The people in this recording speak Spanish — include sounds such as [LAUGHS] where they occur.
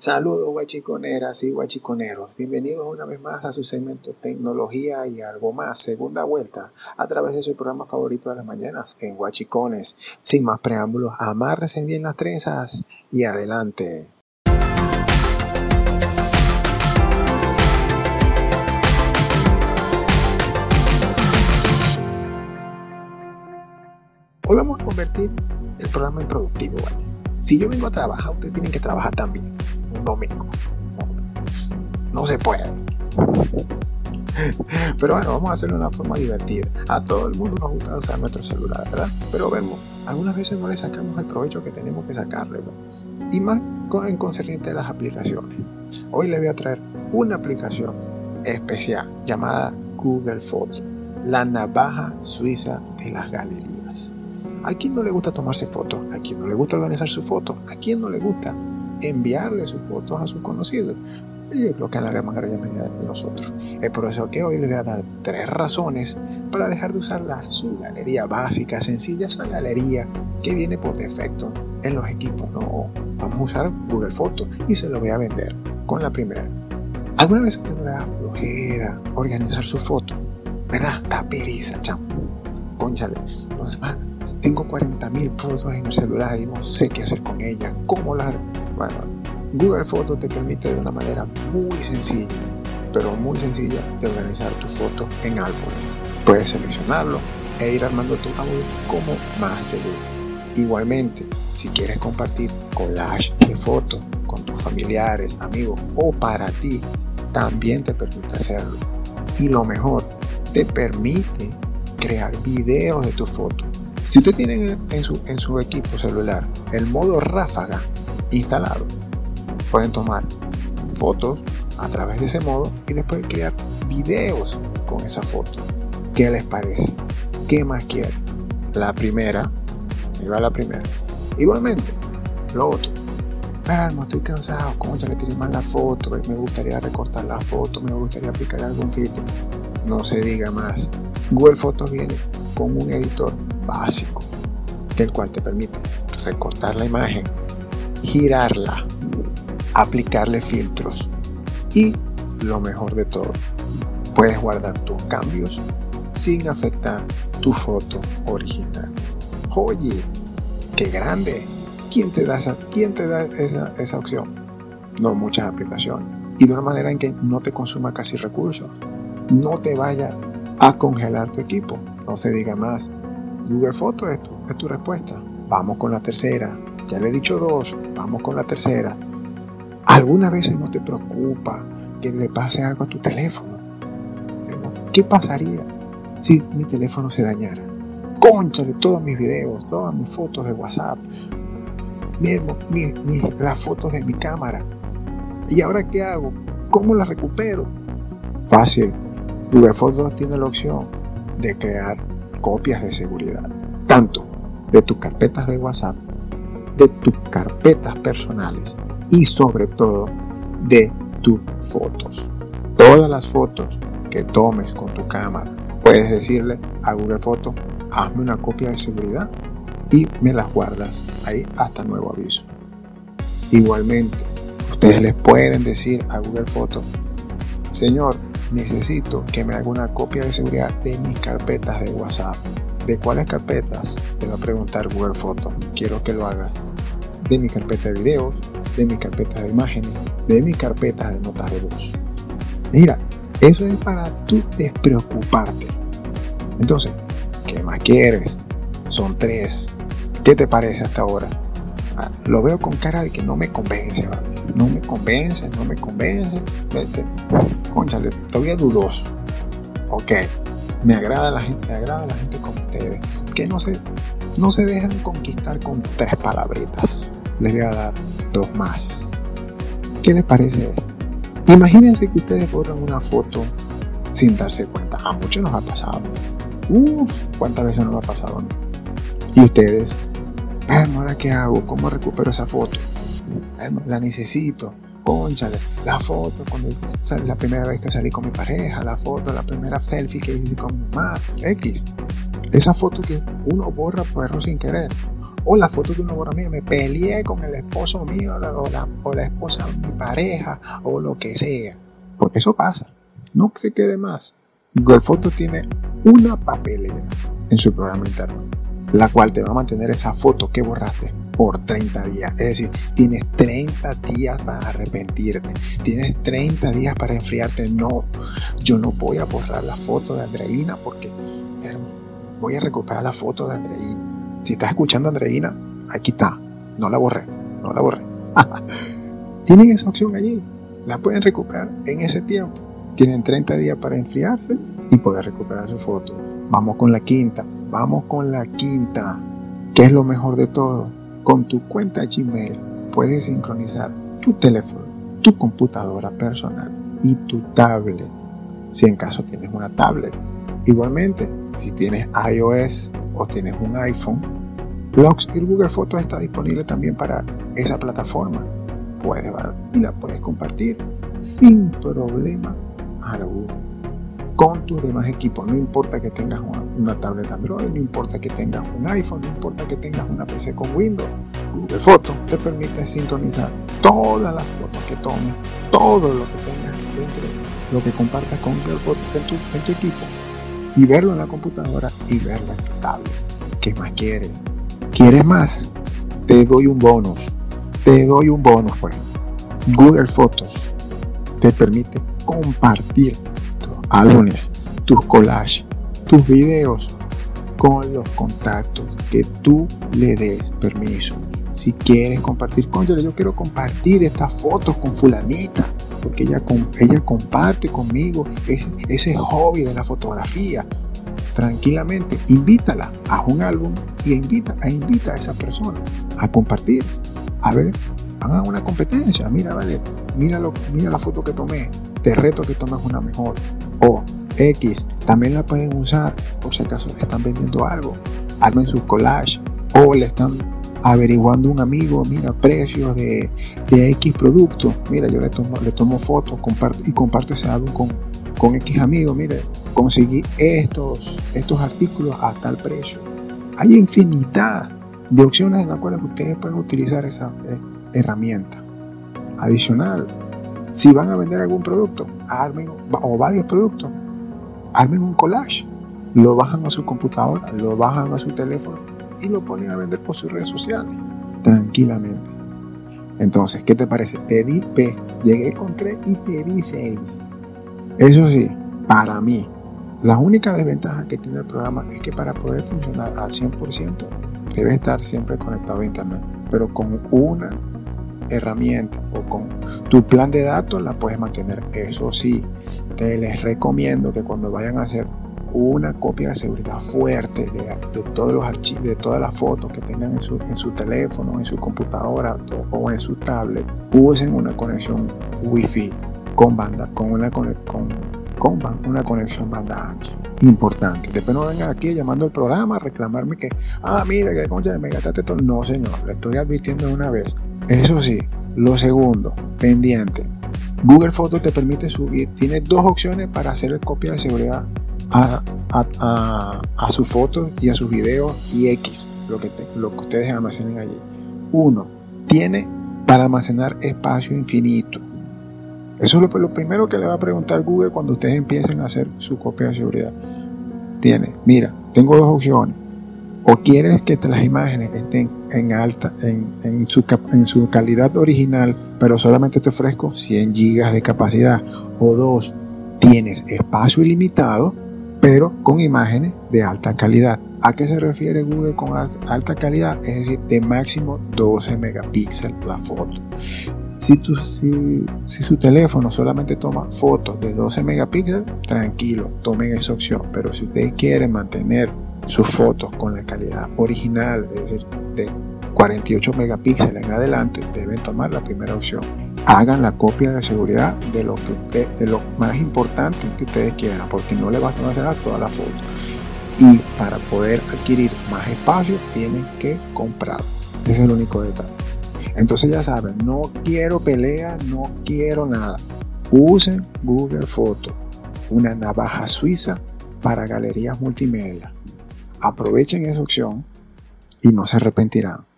Saludos guachiconeras y guachiconeros, bienvenidos una vez más a su segmento Tecnología y algo más, segunda vuelta, a través de su programa favorito de las mañanas en Guachicones. Sin más preámbulos, amárrense bien las trenzas y adelante. Hoy vamos a convertir el programa en productivo. Si yo vengo a trabajar, ustedes tienen que trabajar también domingo. No se puede. Pero bueno, vamos a hacerlo de una forma divertida. A todo el mundo nos gusta usar nuestro celular, ¿verdad? Pero vemos, algunas veces no le sacamos el provecho que tenemos que sacarle. Y más en concerniente de las aplicaciones. Hoy les voy a traer una aplicación especial llamada Google Photos, la navaja suiza de las galerías. ¿A quién no le gusta tomarse fotos? ¿A quién no le gusta organizar su foto? ¿A quién no le gusta enviarle sus fotos a sus conocidos. Yo creo que a la gran mayoría de nosotros. Es por eso que hoy les voy a dar tres razones para dejar de usar la, su galería básica, sencilla, esa galería que viene por defecto en los equipos. No, vamos a usar Google Fotos y se lo voy a vender con la primera. ¿Alguna vez le da flojera organizar su foto? ¿Verdad? Da pereza, chamo. Conchale. Tengo 40.000 fotos en el celular y no sé qué hacer con ellas. ¿Cómo las bueno, Google Fotos te permite de una manera muy sencilla, pero muy sencilla, de organizar tu foto en álbumes. Puedes seleccionarlo e ir armando tu álbum como más te guste. Igualmente, si quieres compartir collage de fotos con tus familiares, amigos o para ti, también te permite hacerlo. Y lo mejor, te permite crear videos de tu foto. Si usted tiene en su, en su equipo celular el modo ráfaga, instalado. Pueden tomar fotos a través de ese modo y después crear videos con esa foto. ¿Qué les parece? ¿Qué más quieren? La primera, ahí va la primera. Igualmente, lo otro. no estoy cansado, ¿cómo ya le tiré mal la foto? Me gustaría recortar la foto, me gustaría aplicar algún filtro. No se diga más. Google Photos viene con un editor básico, el cual te permite recortar la imagen girarla, aplicarle filtros y lo mejor de todo, puedes guardar tus cambios sin afectar tu foto original. Oye, qué grande. ¿Quién te da esa, quién te da esa, esa opción? No muchas aplicaciones. Y de una manera en que no te consuma casi recursos. No te vaya a congelar tu equipo. No se diga más. Google Fotos es es tu respuesta. Vamos con la tercera. Ya le he dicho dos, vamos con la tercera. ¿Alguna vez no te preocupa que le pase algo a tu teléfono? ¿Qué pasaría si mi teléfono se dañara? Conchale todos mis videos, todas mis fotos de WhatsApp, las fotos de mi cámara. ¿Y ahora qué hago? ¿Cómo las recupero? Fácil. Google Fotos tiene la opción de crear copias de seguridad, tanto de tus carpetas de WhatsApp de tus carpetas personales y sobre todo de tus fotos. Todas las fotos que tomes con tu cámara, puedes decirle a Google Fotos, hazme una copia de seguridad y me las guardas ahí hasta nuevo aviso. Igualmente, ustedes les pueden decir a Google Fotos, Señor, necesito que me haga una copia de seguridad de mis carpetas de WhatsApp. ¿De cuáles carpetas? Te va a preguntar Google Fotos. Quiero que lo hagas de mi carpeta de videos, de mi carpeta de imágenes, de mi carpeta de notas de voz. Mira, eso es para tú despreocuparte. Entonces, ¿qué más quieres? Son tres. ¿Qué te parece hasta ahora? Ah, lo veo con cara de que no me convence. No me convence, no me convence. Vete. Conchale, todavía dudoso. Ok, me agrada la gente, me agrada la gente como ustedes, que no se, no se dejan conquistar con tres palabritas les voy a dar dos más. ¿Qué les parece Imagínense que ustedes borran una foto sin darse cuenta. A muchos nos ha pasado. Uf, ¿cuántas veces nos ha pasado? Y ustedes, bueno, ¿ahora qué hago? ¿Cómo recupero esa foto? La necesito. Conchale, la foto cuando la primera vez que salí con mi pareja, la foto, la primera selfie que hice con mi mamá, X. Esa foto que uno borra por error sin querer o la foto de una boda mía, me peleé con el esposo mío o la, o la esposa de mi pareja o lo que sea. Porque eso pasa. No se quede más. Google Fotos tiene una papelera en su programa interno, la cual te va a mantener esa foto que borraste por 30 días. Es decir, tienes 30 días para arrepentirte. Tienes 30 días para enfriarte. No, yo no voy a borrar la foto de Andreina porque voy a recuperar la foto de Andreina. Si estás escuchando a Andreina, aquí está. No la borré, no la borré. [LAUGHS] Tienen esa opción allí. La pueden recuperar en ese tiempo. Tienen 30 días para enfriarse y poder recuperar su foto. Vamos con la quinta. Vamos con la quinta. ¿Qué es lo mejor de todo? Con tu cuenta Gmail puedes sincronizar tu teléfono, tu computadora personal y tu tablet. Si en caso tienes una tablet. Igualmente, si tienes iOS o tienes un iPhone, Logs y Google Fotos está disponible también para esa plataforma. Puedes ver y la puedes compartir sin problema alguno con tus demás equipos. No importa que tengas una, tablet Android, no importa que tengas un iPhone, no importa que tengas una PC con Windows. Google Fotos te permite sincronizar todas las fotos que tomes, todo lo que tengas dentro, lo que compartas con Google Fotos en tu, en tu equipo y verlo en la computadora y verlo en tu tablet. ¿Qué más quieres? ¿Quieres más? Te doy un bonus. Te doy un bonus, pues. Google Fotos te permite compartir álbumes, tus collages, tus videos con los contactos que tú le des permiso. Si quieres compartir, cónchale, yo quiero compartir estas fotos con fulanita, porque ella, ella comparte conmigo ese, ese hobby de la fotografía. Tranquilamente, invítala a un álbum y invita, a invita a esa persona a compartir. A ver, hagan una competencia. Mira, vale, mira, mira la foto que tomé. Te reto que tomes una mejor o X. También la pueden usar por si acaso están vendiendo algo. Armen su collage o le están averiguando un amigo, mira, precios de, de X producto. Mira, yo le tomo, le tomo fotos comparto, y comparto ese álbum con, con X amigos. Mire, conseguí estos, estos artículos a tal precio. Hay infinidad de opciones en las cuales ustedes pueden utilizar esa eh, herramienta. Adicional, si van a vender algún producto, armen, o varios productos, armen un collage, lo bajan a su computadora, lo bajan a su teléfono y lo ponen a vender por sus redes sociales, tranquilamente. Entonces, ¿qué te parece? Te di P, llegué con 3 y te di 6. Eso sí, para mí, la única desventaja que tiene el programa es que para poder funcionar al 100% debe estar siempre conectado a Internet, pero con una herramienta o con tu plan de datos la puedes mantener. Eso sí, te les recomiendo que cuando vayan a hacer una copia de seguridad fuerte de, todos los archivos, de todas las fotos que tengan en su, teléfono, en su computadora o en su tablet, usen una conexión Wi-Fi con banda, con una, con, con una conexión banda ancha. Importante. Después no vengan aquí llamando al programa a reclamarme que, ah, mira, que concha, me gastaste todo. No, señor, le estoy advirtiendo de una vez. Eso sí, lo segundo, pendiente. Google Fotos te permite subir, tiene dos opciones para hacer copia de seguridad a, a, sus fotos y a sus videos y X, lo que, lo que ustedes almacenen allí. Uno, tiene para almacenar espacio infinito. Eso es lo, lo, primero que le va a preguntar Google cuando ustedes empiecen a hacer su copia de seguridad. Tiene, mira, tengo dos opciones o quieres que las imágenes estén en alta, en, su, en su calidad original, pero solamente te ofrezco 100 GB de capacidad, o dos, tienes espacio ilimitado, pero con imágenes de alta calidad. ¿A qué se refiere Google con alta calidad? Es decir, de máximo 12 megapíxeles la foto. Si, tu, si, si, su teléfono solamente toma fotos de 12 megapíxeles, tranquilo, tomen esa opción. Pero si ustedes quieren mantener sus fotos con la calidad original, es decir, de 48 megapíxeles en adelante, deben tomar la primera opción. Hagan la copia de seguridad de lo que usted, de lo más importante que ustedes quieran, porque no le van a hacer a toda la foto. Y para poder adquirir más espacio, tienen que comprar. Ese es el único detalle. Entonces ya saben, no quiero pelea, no quiero nada. Usen Google Foto, una navaja suiza para galerías multimedia aprovechen esa opción y no se arrepentirán.